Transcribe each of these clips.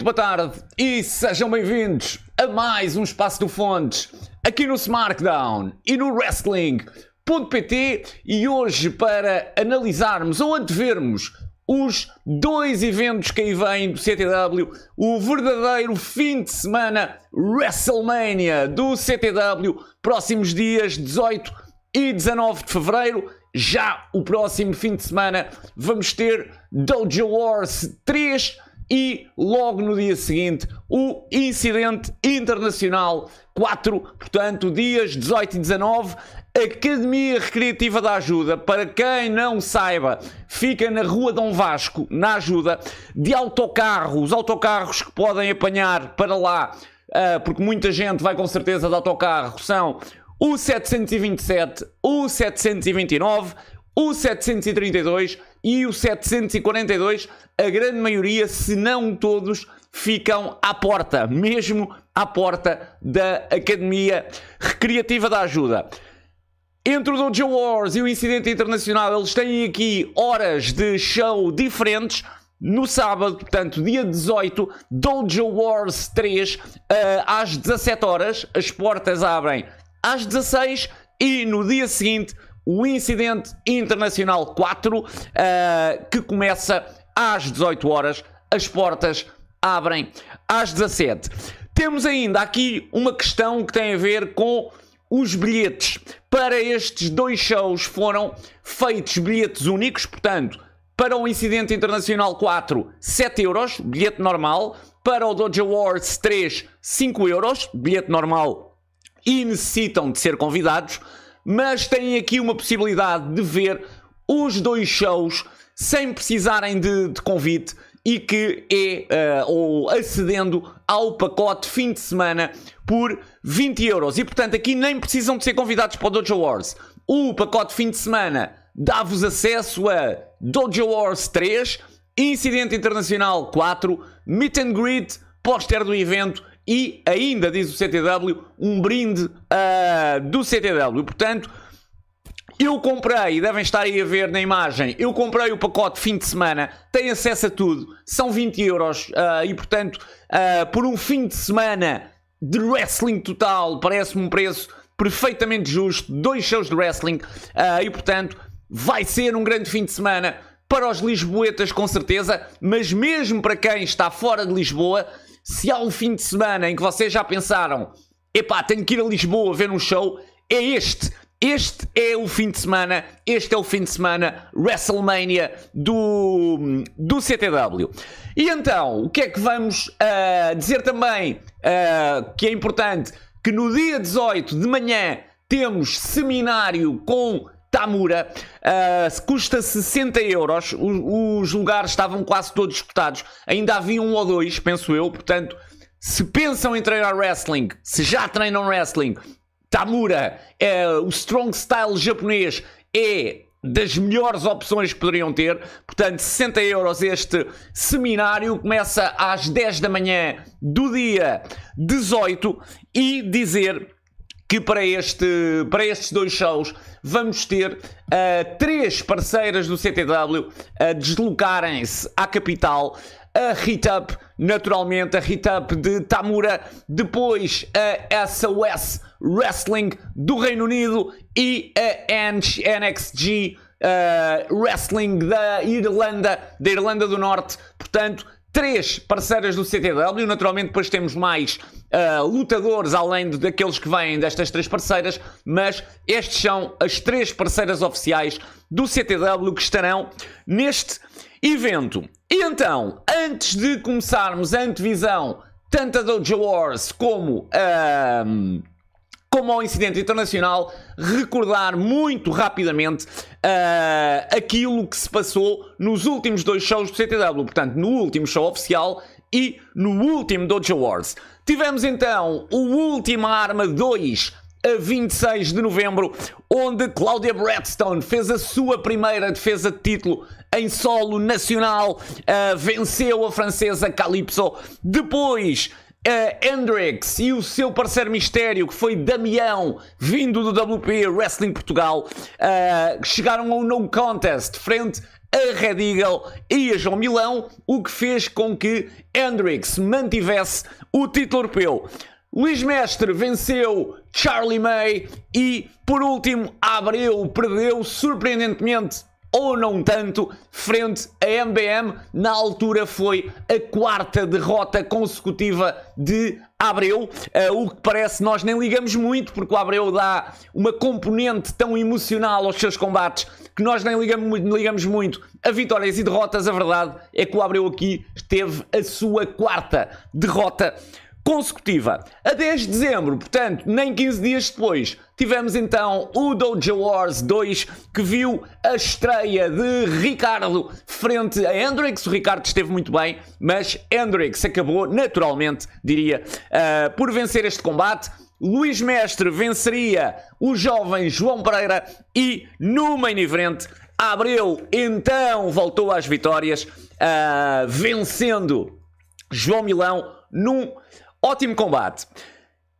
muito boa tarde e sejam bem-vindos a mais um Espaço do Fontes aqui no SmackDown e no Wrestling.pt e hoje para analisarmos ou antevermos os dois eventos que aí vêm do CTW, o verdadeiro fim de semana WrestleMania do CTW, próximos dias 18 e 19 de Fevereiro. Já o próximo fim de semana vamos ter Dojo Wars 3 e logo no dia seguinte o Incidente Internacional 4, portanto, dias 18 e 19. Academia Recreativa da Ajuda, para quem não saiba, fica na Rua Dom Vasco, na Ajuda, de autocarro, os autocarros que podem apanhar para lá, uh, porque muita gente vai com certeza de autocarro, são o 727, o 729, o 732 e o 742, a grande maioria, se não todos, ficam à porta, mesmo à porta da Academia Recreativa da Ajuda. Entre o Dojo Wars e o Incidente Internacional, eles têm aqui horas de show diferentes. No sábado, portanto, dia 18, Dojo Wars 3, uh, às 17 horas, as portas abrem às 16 e no dia seguinte, o Incidente Internacional 4, uh, que começa às 18 horas, as portas abrem às 17. Temos ainda aqui uma questão que tem a ver com os bilhetes. Para estes dois shows foram feitos bilhetes únicos, portanto, para o Incidente Internacional 4, 7 euros, bilhete normal. Para o Dojo Wars 3, 5 euros, bilhete normal e necessitam de ser convidados mas têm aqui uma possibilidade de ver os dois shows sem precisarem de, de convite e que é uh, ou acedendo ao pacote fim de semana por 20 euros. E portanto aqui nem precisam de ser convidados para o Dojo Wars. O pacote fim de semana dá-vos acesso a Dojo Wars 3, Incidente Internacional 4, Meet and Greet, póster do evento e ainda, diz o CTW, um brinde uh, do CTW. Portanto, eu comprei, devem estar aí a ver na imagem, eu comprei o pacote fim de semana, tem acesso a tudo, são 20 euros uh, e, portanto, uh, por um fim de semana de wrestling total, parece-me um preço perfeitamente justo, dois shows de wrestling uh, e, portanto, vai ser um grande fim de semana para os lisboetas, com certeza, mas mesmo para quem está fora de Lisboa, se há um fim de semana em que vocês já pensaram, epá, tenho que ir a Lisboa ver um show, é este. Este é o fim de semana, este é o fim de semana WrestleMania do, do CTW. E então, o que é que vamos uh, dizer também uh, que é importante? Que no dia 18 de manhã temos seminário com Tamura, uh, custa 60 euros. Os, lugares estavam quase todos escutados. Ainda havia um ou dois, penso eu. Portanto, se pensam em treinar wrestling, se já treinam wrestling, Tamura, uh, o strong style japonês é das melhores opções que poderiam ter. Portanto, 60 euros este seminário começa às 10 da manhã do dia 18 e dizer que para, este, para estes dois shows vamos ter uh, três parceiras do CTW a deslocarem-se à capital. A Hitup, naturalmente, a Hitup de Tamura, depois a SOS Wrestling do Reino Unido e a NXG uh, Wrestling da Irlanda, da Irlanda do Norte. Portanto, três parceiras do CTW. Naturalmente, depois temos mais uh, lutadores além de, daqueles que vêm destas três parceiras, mas estes são as três parceiras oficiais do CTW que estarão neste evento. E então, antes de começarmos a antevisão tanto a Dojo Wars como a. Uh, como ao incidente internacional, recordar muito rapidamente uh, aquilo que se passou nos últimos dois shows do CTW. Portanto, no último show oficial e no último Dojo Wars. Tivemos então o Última Arma 2 a 26 de novembro, onde Claudia Bradstone fez a sua primeira defesa de título em solo nacional, uh, venceu a francesa Calypso. Depois Uh, Hendrix e o seu parceiro mistério, que foi Damião, vindo do WP Wrestling Portugal, uh, chegaram ao no contest frente a Red Eagle e a João Milão, o que fez com que Hendrix mantivesse o título europeu. Luís Mestre venceu Charlie May e, por último, Abreu perdeu surpreendentemente ou não tanto, frente a MBM. Na altura foi a quarta derrota consecutiva de Abreu, uh, o que parece nós nem ligamos muito, porque o Abreu dá uma componente tão emocional aos seus combates que nós nem ligamos, ligamos muito a vitórias e derrotas. A verdade é que o Abreu aqui teve a sua quarta derrota consecutiva. A 10 de dezembro, portanto, nem 15 dias depois, tivemos então o Dojo Wars 2, que viu a estreia de Ricardo frente a Hendrix. O Ricardo esteve muito bem, mas Hendrix acabou, naturalmente, diria, uh, por vencer este combate. Luís Mestre venceria o jovem João Pereira e no main event Abreu então voltou às vitórias, uh, vencendo João Milão num Ótimo combate.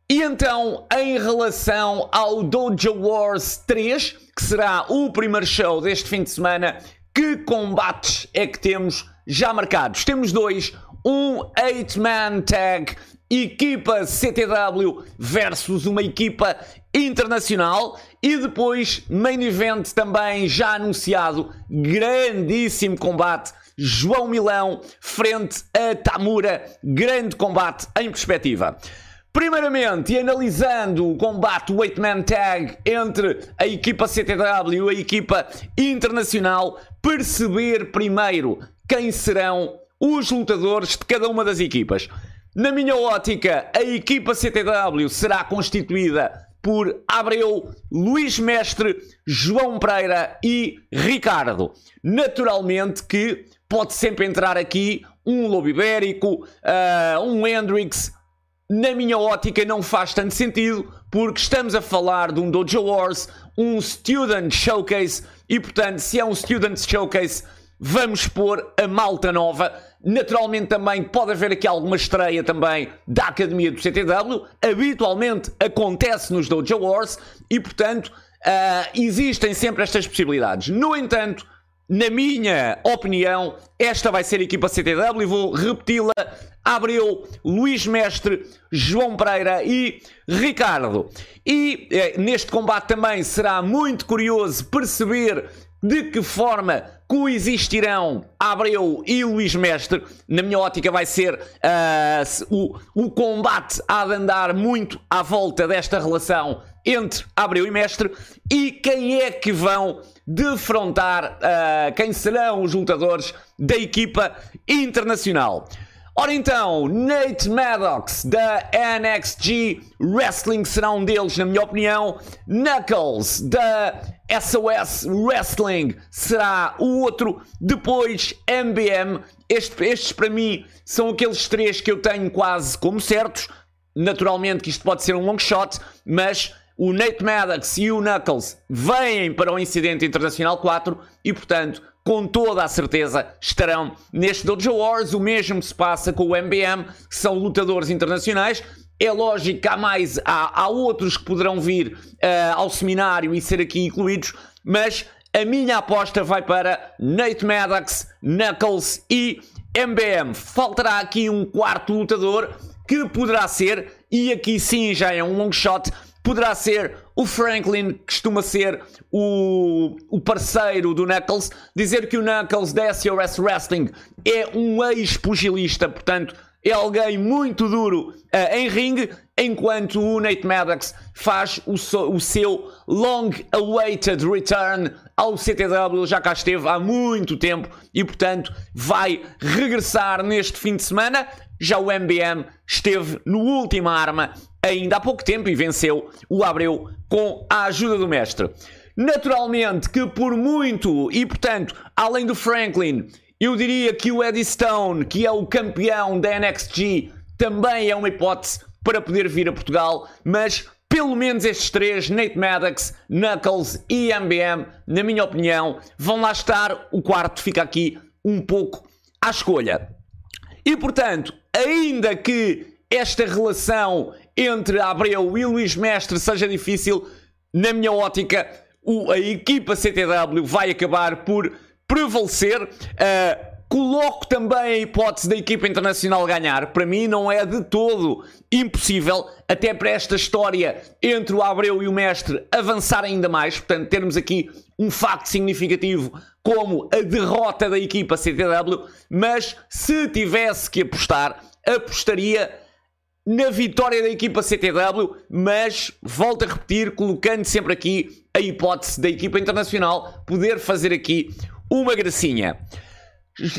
E então, em relação ao Dojo Wars 3, que será o primeiro show deste fim de semana, que combates é que temos já marcados? Temos dois, um 8-man tag, equipa CTW versus uma equipa internacional e depois main event também já anunciado, grandíssimo combate João Milão frente a Tamura. Grande combate em perspectiva. Primeiramente, analisando o combate 8-man tag entre a equipa CTW e a equipa internacional, perceber primeiro quem serão os lutadores de cada uma das equipas. Na minha ótica, a equipa CTW será constituída por Abreu, Luís Mestre, João Pereira e Ricardo. Naturalmente que pode sempre entrar aqui um Lobo Ibérico, uh, um Hendrix. Na minha ótica não faz tanto sentido, porque estamos a falar de um Dojo Wars, um Student Showcase, e portanto, se é um Student Showcase, vamos pôr a malta nova. Naturalmente também pode haver aqui alguma estreia também da Academia do CTW. Habitualmente acontece nos Dojo Wars e, portanto, uh, existem sempre estas possibilidades. No entanto, na minha opinião, esta vai ser a equipa CTW e vou repeti-la. Abreu, Luís Mestre, João Pereira e Ricardo. E eh, neste combate também será muito curioso perceber de que forma coexistirão Abreu e Luís Mestre. Na minha ótica vai ser uh, o, o combate a andar muito à volta desta relação entre Abreu e Mestre e quem é que vão defrontar uh, quem serão os lutadores da equipa internacional. Ora então, Nate Maddox da NXG Wrestling será um deles, na minha opinião. Knuckles da SOS Wrestling será o outro. Depois, MBM. Este, estes para mim são aqueles três que eu tenho quase como certos. Naturalmente que isto pode ser um long shot, mas o Nate Maddox e o Knuckles vêm para o Incidente Internacional 4 e, portanto, com toda a certeza estarão neste Dojo Wars. O mesmo se passa com o MBM, que são lutadores internacionais. É lógico que há mais, há, há outros que poderão vir uh, ao seminário e ser aqui incluídos, mas a minha aposta vai para Nate Maddox, Knuckles e MBM. Faltará aqui um quarto lutador que poderá ser, e aqui sim já é um long shot, Poderá ser o Franklin, que costuma ser o, o parceiro do Knuckles. Dizer que o Knuckles da SOS Wrestling é um ex-pugilista, portanto, é alguém muito duro uh, em ringue, enquanto o Nate Maddox faz o, so, o seu long-awaited return ao CTW, já cá esteve há muito tempo e, portanto, vai regressar neste fim de semana. Já o MBM esteve no Última Arma ainda há pouco tempo e venceu o Abreu com a ajuda do mestre. Naturalmente que por muito, e portanto, além do Franklin, eu diria que o Eddie Stone, que é o campeão da NXT, também é uma hipótese para poder vir a Portugal, mas pelo menos estes três, Nate Maddox, Knuckles e MBM, na minha opinião, vão lá estar. O quarto fica aqui um pouco à escolha. E portanto, ainda que esta relação entre Abreu e Luís Mestre seja difícil, na minha ótica, a equipa CTW vai acabar por prevalecer. Uh, Coloco também a hipótese da equipa internacional ganhar. Para mim, não é de todo impossível, até para esta história entre o Abreu e o Mestre avançar ainda mais. Portanto, termos aqui um facto significativo como a derrota da equipa CTW. Mas se tivesse que apostar, apostaria na vitória da equipa CTW, mas volto a repetir, colocando sempre aqui a hipótese da equipa internacional poder fazer aqui uma gracinha.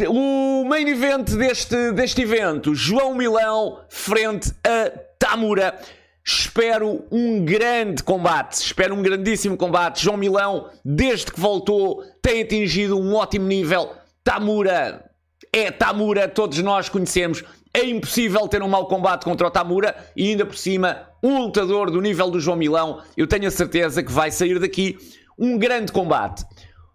O main event deste, deste evento, João Milão frente a Tamura. Espero um grande combate, espero um grandíssimo combate. João Milão, desde que voltou, tem atingido um ótimo nível. Tamura é Tamura, todos nós conhecemos. É impossível ter um mau combate contra o Tamura e ainda por cima, um lutador do nível do João Milão. Eu tenho a certeza que vai sair daqui um grande combate.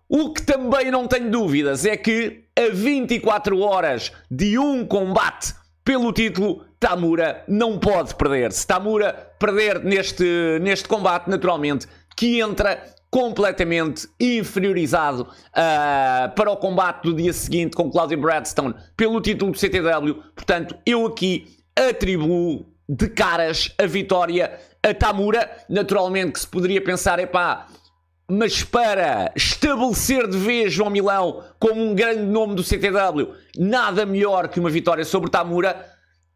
O que também não tenho dúvidas é que a 24 horas de um combate pelo título, Tamura não pode perder. Se Tamura perder neste, neste combate, naturalmente, que entra completamente inferiorizado uh, para o combate do dia seguinte com Claudio Bradstone pelo título do CTW. Portanto, eu aqui atribuo de caras a vitória a Tamura. Naturalmente que se poderia pensar, epá, mas para estabelecer de vez João Milão como um grande nome do CTW, nada melhor que uma vitória sobre Tamura.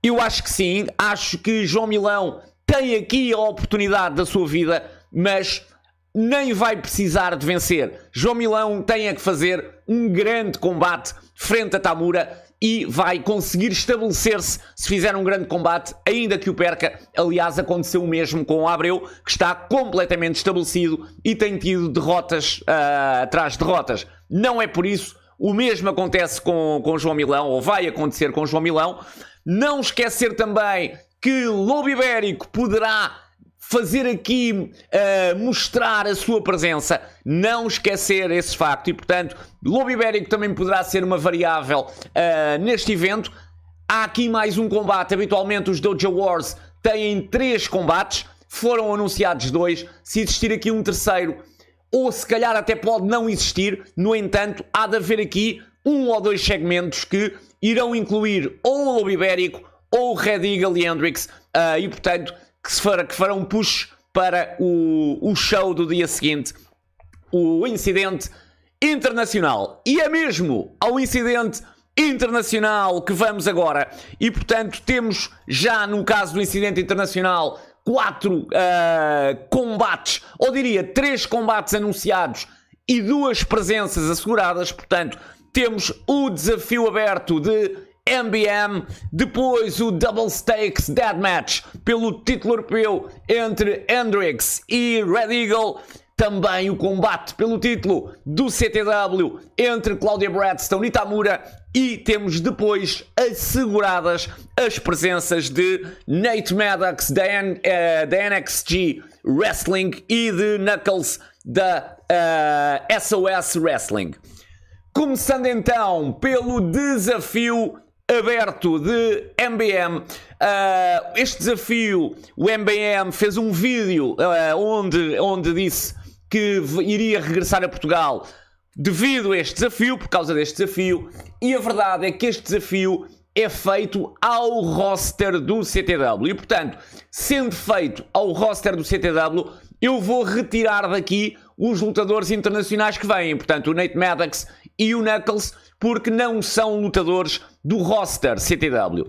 Eu acho que sim, acho que João Milão tem aqui a oportunidade da sua vida, mas nem vai precisar de vencer. João Milão tem a que fazer um grande combate frente a Tamura e vai conseguir estabelecer-se se fizer um grande combate, ainda que o perca. Aliás, aconteceu o mesmo com o Abreu, que está completamente estabelecido e tem tido derrotas uh, atrás de derrotas. Não é por isso. O mesmo acontece com, com João Milão, ou vai acontecer com João Milão. Não esquecer também que Lobo Ibérico poderá fazer aqui uh, mostrar a sua presença, não esquecer esse facto e, portanto, Lobo Ibérico também poderá ser uma variável uh, neste evento. Há aqui mais um combate. Habitualmente, os Dojo Wars têm três combates, foram anunciados dois. Se existir aqui um terceiro, ou se calhar até pode não existir, no entanto, há de haver aqui um ou dois segmentos que irão incluir ou o Lobo Ibérico ou o Red Eagle e Hendrix, uh, e portanto que, se for, que farão push para o, o show do dia seguinte, o incidente internacional. E é mesmo ao incidente internacional que vamos agora. E portanto, temos já no caso do incidente internacional quatro uh, combates, ou diria três combates anunciados e duas presenças asseguradas. Portanto, temos o desafio aberto de MBM, depois o Double Stakes Dead Match pelo título europeu entre Hendrix e Red Eagle, também o combate pelo título do CTW entre Claudia Bradstone e Tamura e temos depois asseguradas as presenças de Nate Maddox da, N, da NXG Wrestling e de Knuckles da uh, eh, SOS Wrestling. Começando então pelo desafio aberto de MBM. Uh, ah, este desafio, o MBM fez um vídeo uh, onde, onde disse que iria regressar a Portugal devido a este desafio, por causa deste desafio, e a verdade é que este desafio é feito ao roster do CTW. E portanto, sendo feito ao roster do CTW, eu vou retirar daqui os lutadores internacionais que vêm. Portanto, o Nate Maddox e o Knuckles porque não são lutadores do roster CTW.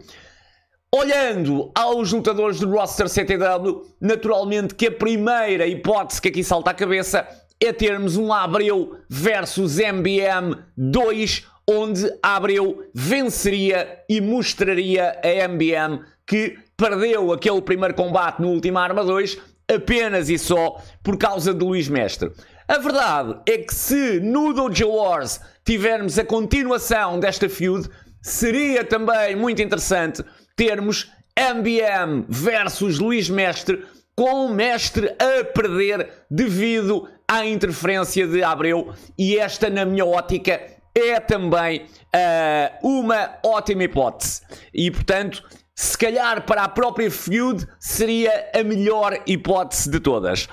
Olhando aos lutadores do roster CTW, naturalmente que a primeira hipótese que aqui salta à cabeça é termos um Abreu versus MBM 2, onde Abreu venceria e mostraria a MBM que perdeu aquele primeiro combate no último Arma 2 apenas e só por causa de Luís Mestre. A verdade é que se no Dojo Wars tivermos a continuação desta feud, seria também muito interessante termos MBM versus Luís Mestre, com o Mestre a perder devido à interferência de Abreu, e esta, na minha ótica, é também uh, uma ótima hipótese. E portanto, se calhar para a própria feud seria a melhor hipótese de todas.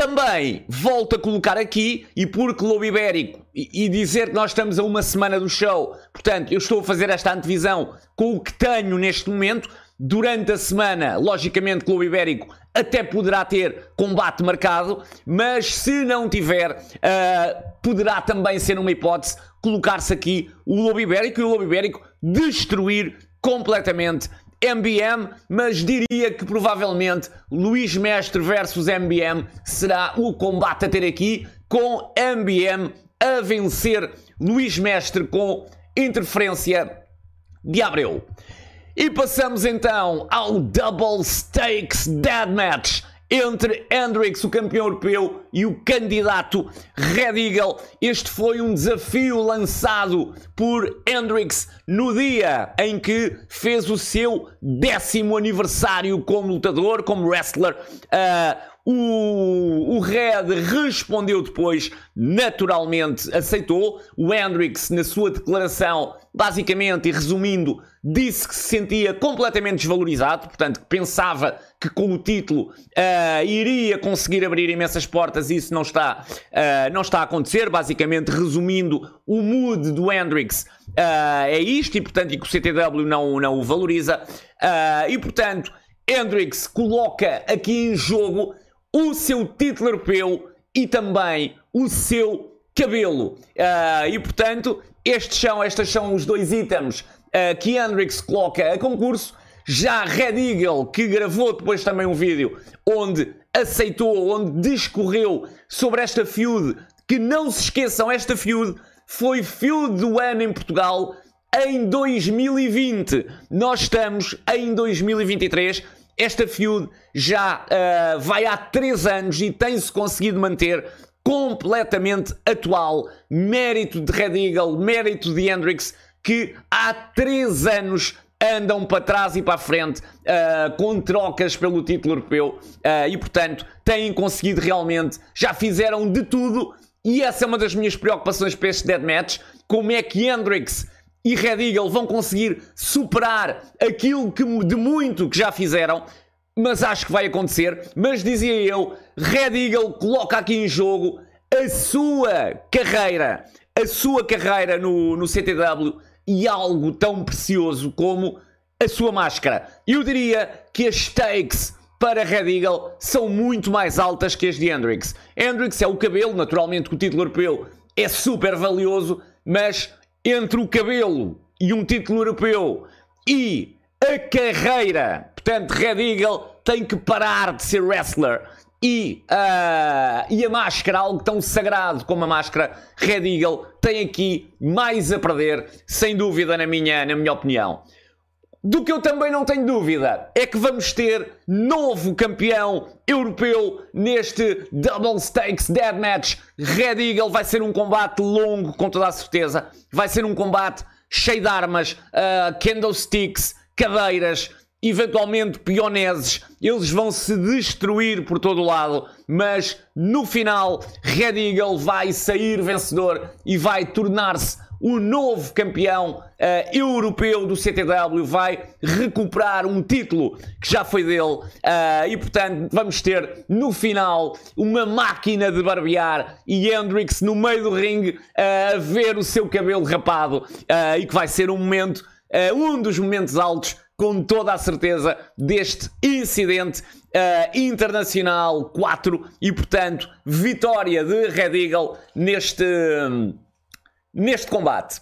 Também volto a colocar aqui, e porque Lobo Ibérico, e, e, dizer que nós estamos a uma semana do show, portanto, eu estou a fazer esta antevisão com o que tenho neste momento. Durante a semana, logicamente, Clube Ibérico até poderá ter combate marcado, mas se não tiver, uh, poderá também ser uma hipótese colocar-se aqui o Lobo Ibérico e o Lobo Ibérico destruir completamente MBM, mas diria que provavelmente Luís Mestre versus MBM será o combate a ter aqui, com MBM a vencer Luís Mestre com interferência de Abreu. E passamos então ao Double Stakes Deathmatch entre Hendrix, o campeão europeu, e o candidato Red Eagle. Este foi um desafio lançado por Hendrix no dia em que fez o seu décimo aniversário como lutador, como wrestler. Uh, o, o Red respondeu depois, naturalmente aceitou. O Hendrix, na sua declaração, basicamente e resumindo, disse que se sentia completamente desvalorizado, portanto, que pensava que com o título uh, iria conseguir abrir imensas portas e isso não está, uh, não está a acontecer. Basicamente, resumindo, o mood do Hendrix uh, é isto e, portanto, e que o CTW não, não o valoriza. e, portanto, Hendrix coloca aqui em jogo o seu título europeu e também o seu cabelo. Uh, e portanto, estes são, estas são os dois itens uh, que Hendrix coloca a concurso. Já Red Eagle, que gravou depois também um vídeo onde aceitou, onde discorreu sobre esta feud, que não se esqueçam, esta feud foi feud do ano em Portugal em 2020. Nós estamos em 2023 esta feud já uh, vai há 3 anos e tem-se conseguido manter completamente atual. Mérito de Red Eagle, mérito de Hendrix, que há 3 anos andam para trás e para a frente uh, com trocas pelo título europeu uh, e, portanto, têm conseguido realmente, já fizeram de tudo. E essa é uma das minhas preocupações para este deathmatch. Como é que Hendrix e Red Eagle vão conseguir superar aquilo que de muito que já fizeram, mas acho que vai acontecer. Mas dizia eu, Red Eagle coloca aqui em jogo a sua carreira, a sua carreira no, no CTW e algo tão precioso como a sua máscara. Eu diria que as stakes para Red Eagle são muito mais altas que as de Hendrix. Hendrix é o cabelo, naturalmente que o título europeu é super valioso, mas entre o cabelo e um título europeu e a carreira, portanto, Red Eagle tem que parar de ser wrestler. E, uh, e a máscara, algo tão sagrado como a máscara Red Eagle, tem aqui mais a perder, sem dúvida, na minha, na minha opinião. Do que eu também não tenho dúvida é que vamos ter novo campeão europeu neste Double Stakes Deathmatch. Red Eagle vai ser um combate longo, com toda a certeza. Vai ser um combate cheio de armas, uh, candlesticks, cadeiras, eventualmente pioneses. Eles vão se destruir por todo o lado, mas no final, Red Eagle vai sair vencedor e vai tornar-se o novo campeão uh, europeu do CTW vai recuperar um título que já foi dele uh, e portanto vamos ter no final uma máquina de barbear e Hendrix no meio do ringue uh, a ver o seu cabelo rapado e que vai ser um momento, um dos momentos altos com toda a certeza deste incidente Uh, internacional 4 e portanto vitória de Red Eagle neste, neste combate.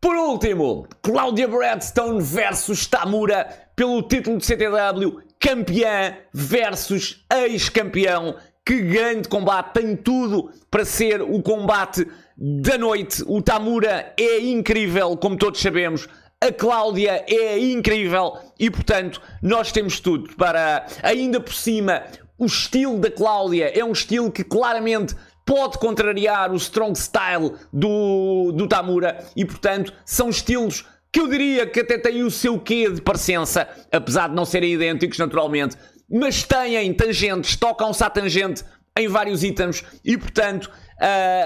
Por último, Claudia Bradstone versus Tamura pelo título de CTW, campeã versus ex-campeão. Que grande combate, tem tudo para ser o combate da noite. O Tamura é incrível, como todos sabemos. A Cláudia é incrível e, portanto, nós temos tudo para, ainda por cima, o estilo da Cláudia é um estilo que claramente pode contrariar o strong style do, do Tamura e, portanto, são estilos que eu diria que até têm o seu quê de parecença, apesar de não serem idênticos naturalmente, mas têm tangentes, tocam-se à tangente em vários itens e, portanto,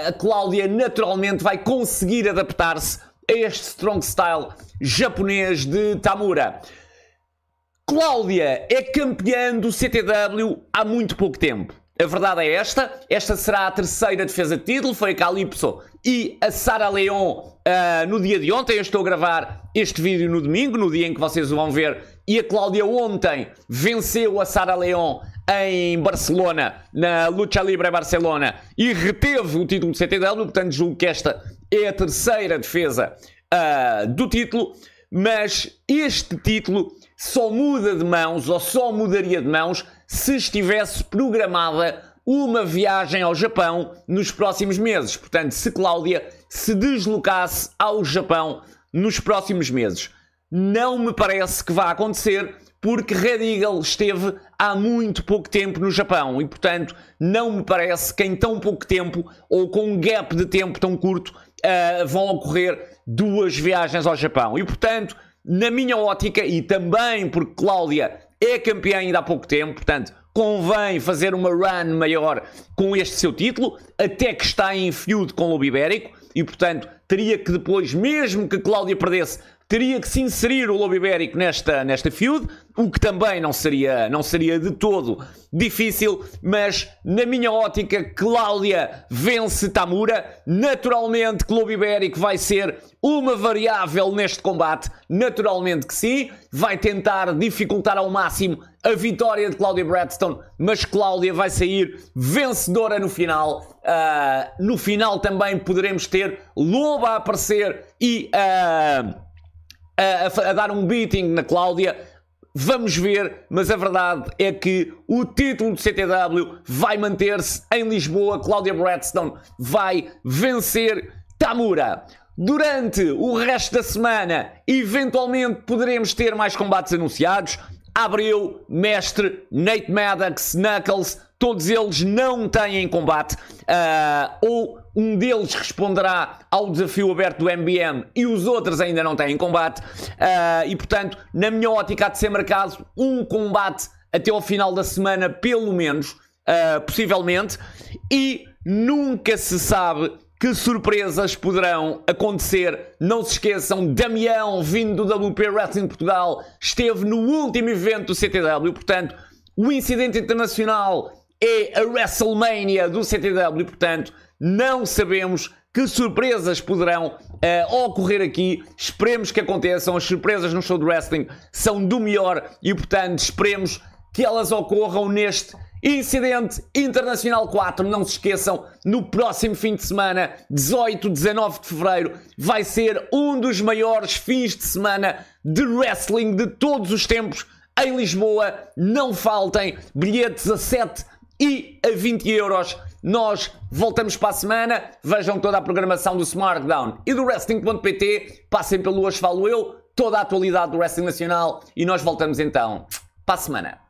a Cláudia naturalmente vai conseguir adaptar-se a este strong style japonês de Tamura. Cláudia é campeã do CTW há muito pouco tempo. A verdade é esta. Esta será a terceira defesa de título. Foi a Calypso e a Sara Leon uh, no dia de ontem. Eu estou a gravar este vídeo no domingo, no dia em que vocês o vão ver. E a Cláudia ontem venceu a Sara Leon em Barcelona, na Lucha Libre Barcelona, e reteve o título de CTW. Portanto, julgo que esta é a terceira defesa uh, do título. Mas este título só muda de mãos ou só mudaria de mãos se estivesse programada uma viagem ao Japão nos próximos meses. Portanto, se Cláudia se deslocasse ao Japão nos próximos meses. Não me parece que vá acontecer, porque Eagle esteve há muito pouco tempo no Japão e, portanto, não me parece que em tão pouco tempo ou com um gap de tempo tão curto uh, vão ocorrer duas viagens ao Japão. E, portanto, na minha ótica, e também porque Cláudia é campeã ainda há pouco tempo, portanto, convém fazer uma run maior com este seu título, até que está em feud com o Lobo Ibérico, e portanto teria que depois, mesmo que Cláudia perdesse, teria que se inserir o Lobo Ibérico nesta, nesta feud, o que também não seria, não seria de todo difícil, mas na minha ótica, Cláudia vence Tamura. Naturalmente, Clube Ibérico vai ser uma variável neste combate, naturalmente que sim, vai tentar dificultar ao máximo a vitória de Cláudia Bradstone, mas Cláudia vai sair vencedora no final. Uh, no final também poderemos ter Loba a aparecer e. Uh, a, a, dar um beating na Cláudia. Vamos ver, mas a verdade é que o título do CTW vai manter-se em Lisboa. Cláudia Bradstone vai vencer Tamura. Durante o resto da semana, eventualmente poderemos ter mais combates anunciados. Abril, Mestre, Nate Maddox, Knuckles, todos eles não têm combate. Uh, ou um deles responderá ao desafio aberto do MBM e os outros ainda não têm combate. Uh, e portanto, na minha ótica, há de ser marcado um combate até ao final da semana, pelo menos, uh, possivelmente. E nunca se sabe que surpresas poderão acontecer. Não se esqueçam, Damião, vindo do WP Wrestling Portugal, esteve no último evento do CTW. Portanto, o incidente internacional é a WrestleMania do CTW. Portanto, não sabemos que surpresas poderão uh, ocorrer aqui. Esperemos que aconteçam. As surpresas no show de wrestling são do melhor e, portanto, esperemos que elas ocorram neste Incidente Internacional 4. Não se esqueçam, no próximo fim de semana, 18, 19 de fevereiro, vai ser um dos maiores fins de semana de wrestling de todos os tempos em Lisboa. Não faltem bilhetes a 7 e a 20 euros. Nós voltamos para a semana. Vejam toda a programação do SmartDown e do Wrestling.pt. Passem pelo Hoje Falo Eu, toda a atualidade do Wrestling Nacional e nós voltamos então para a semana.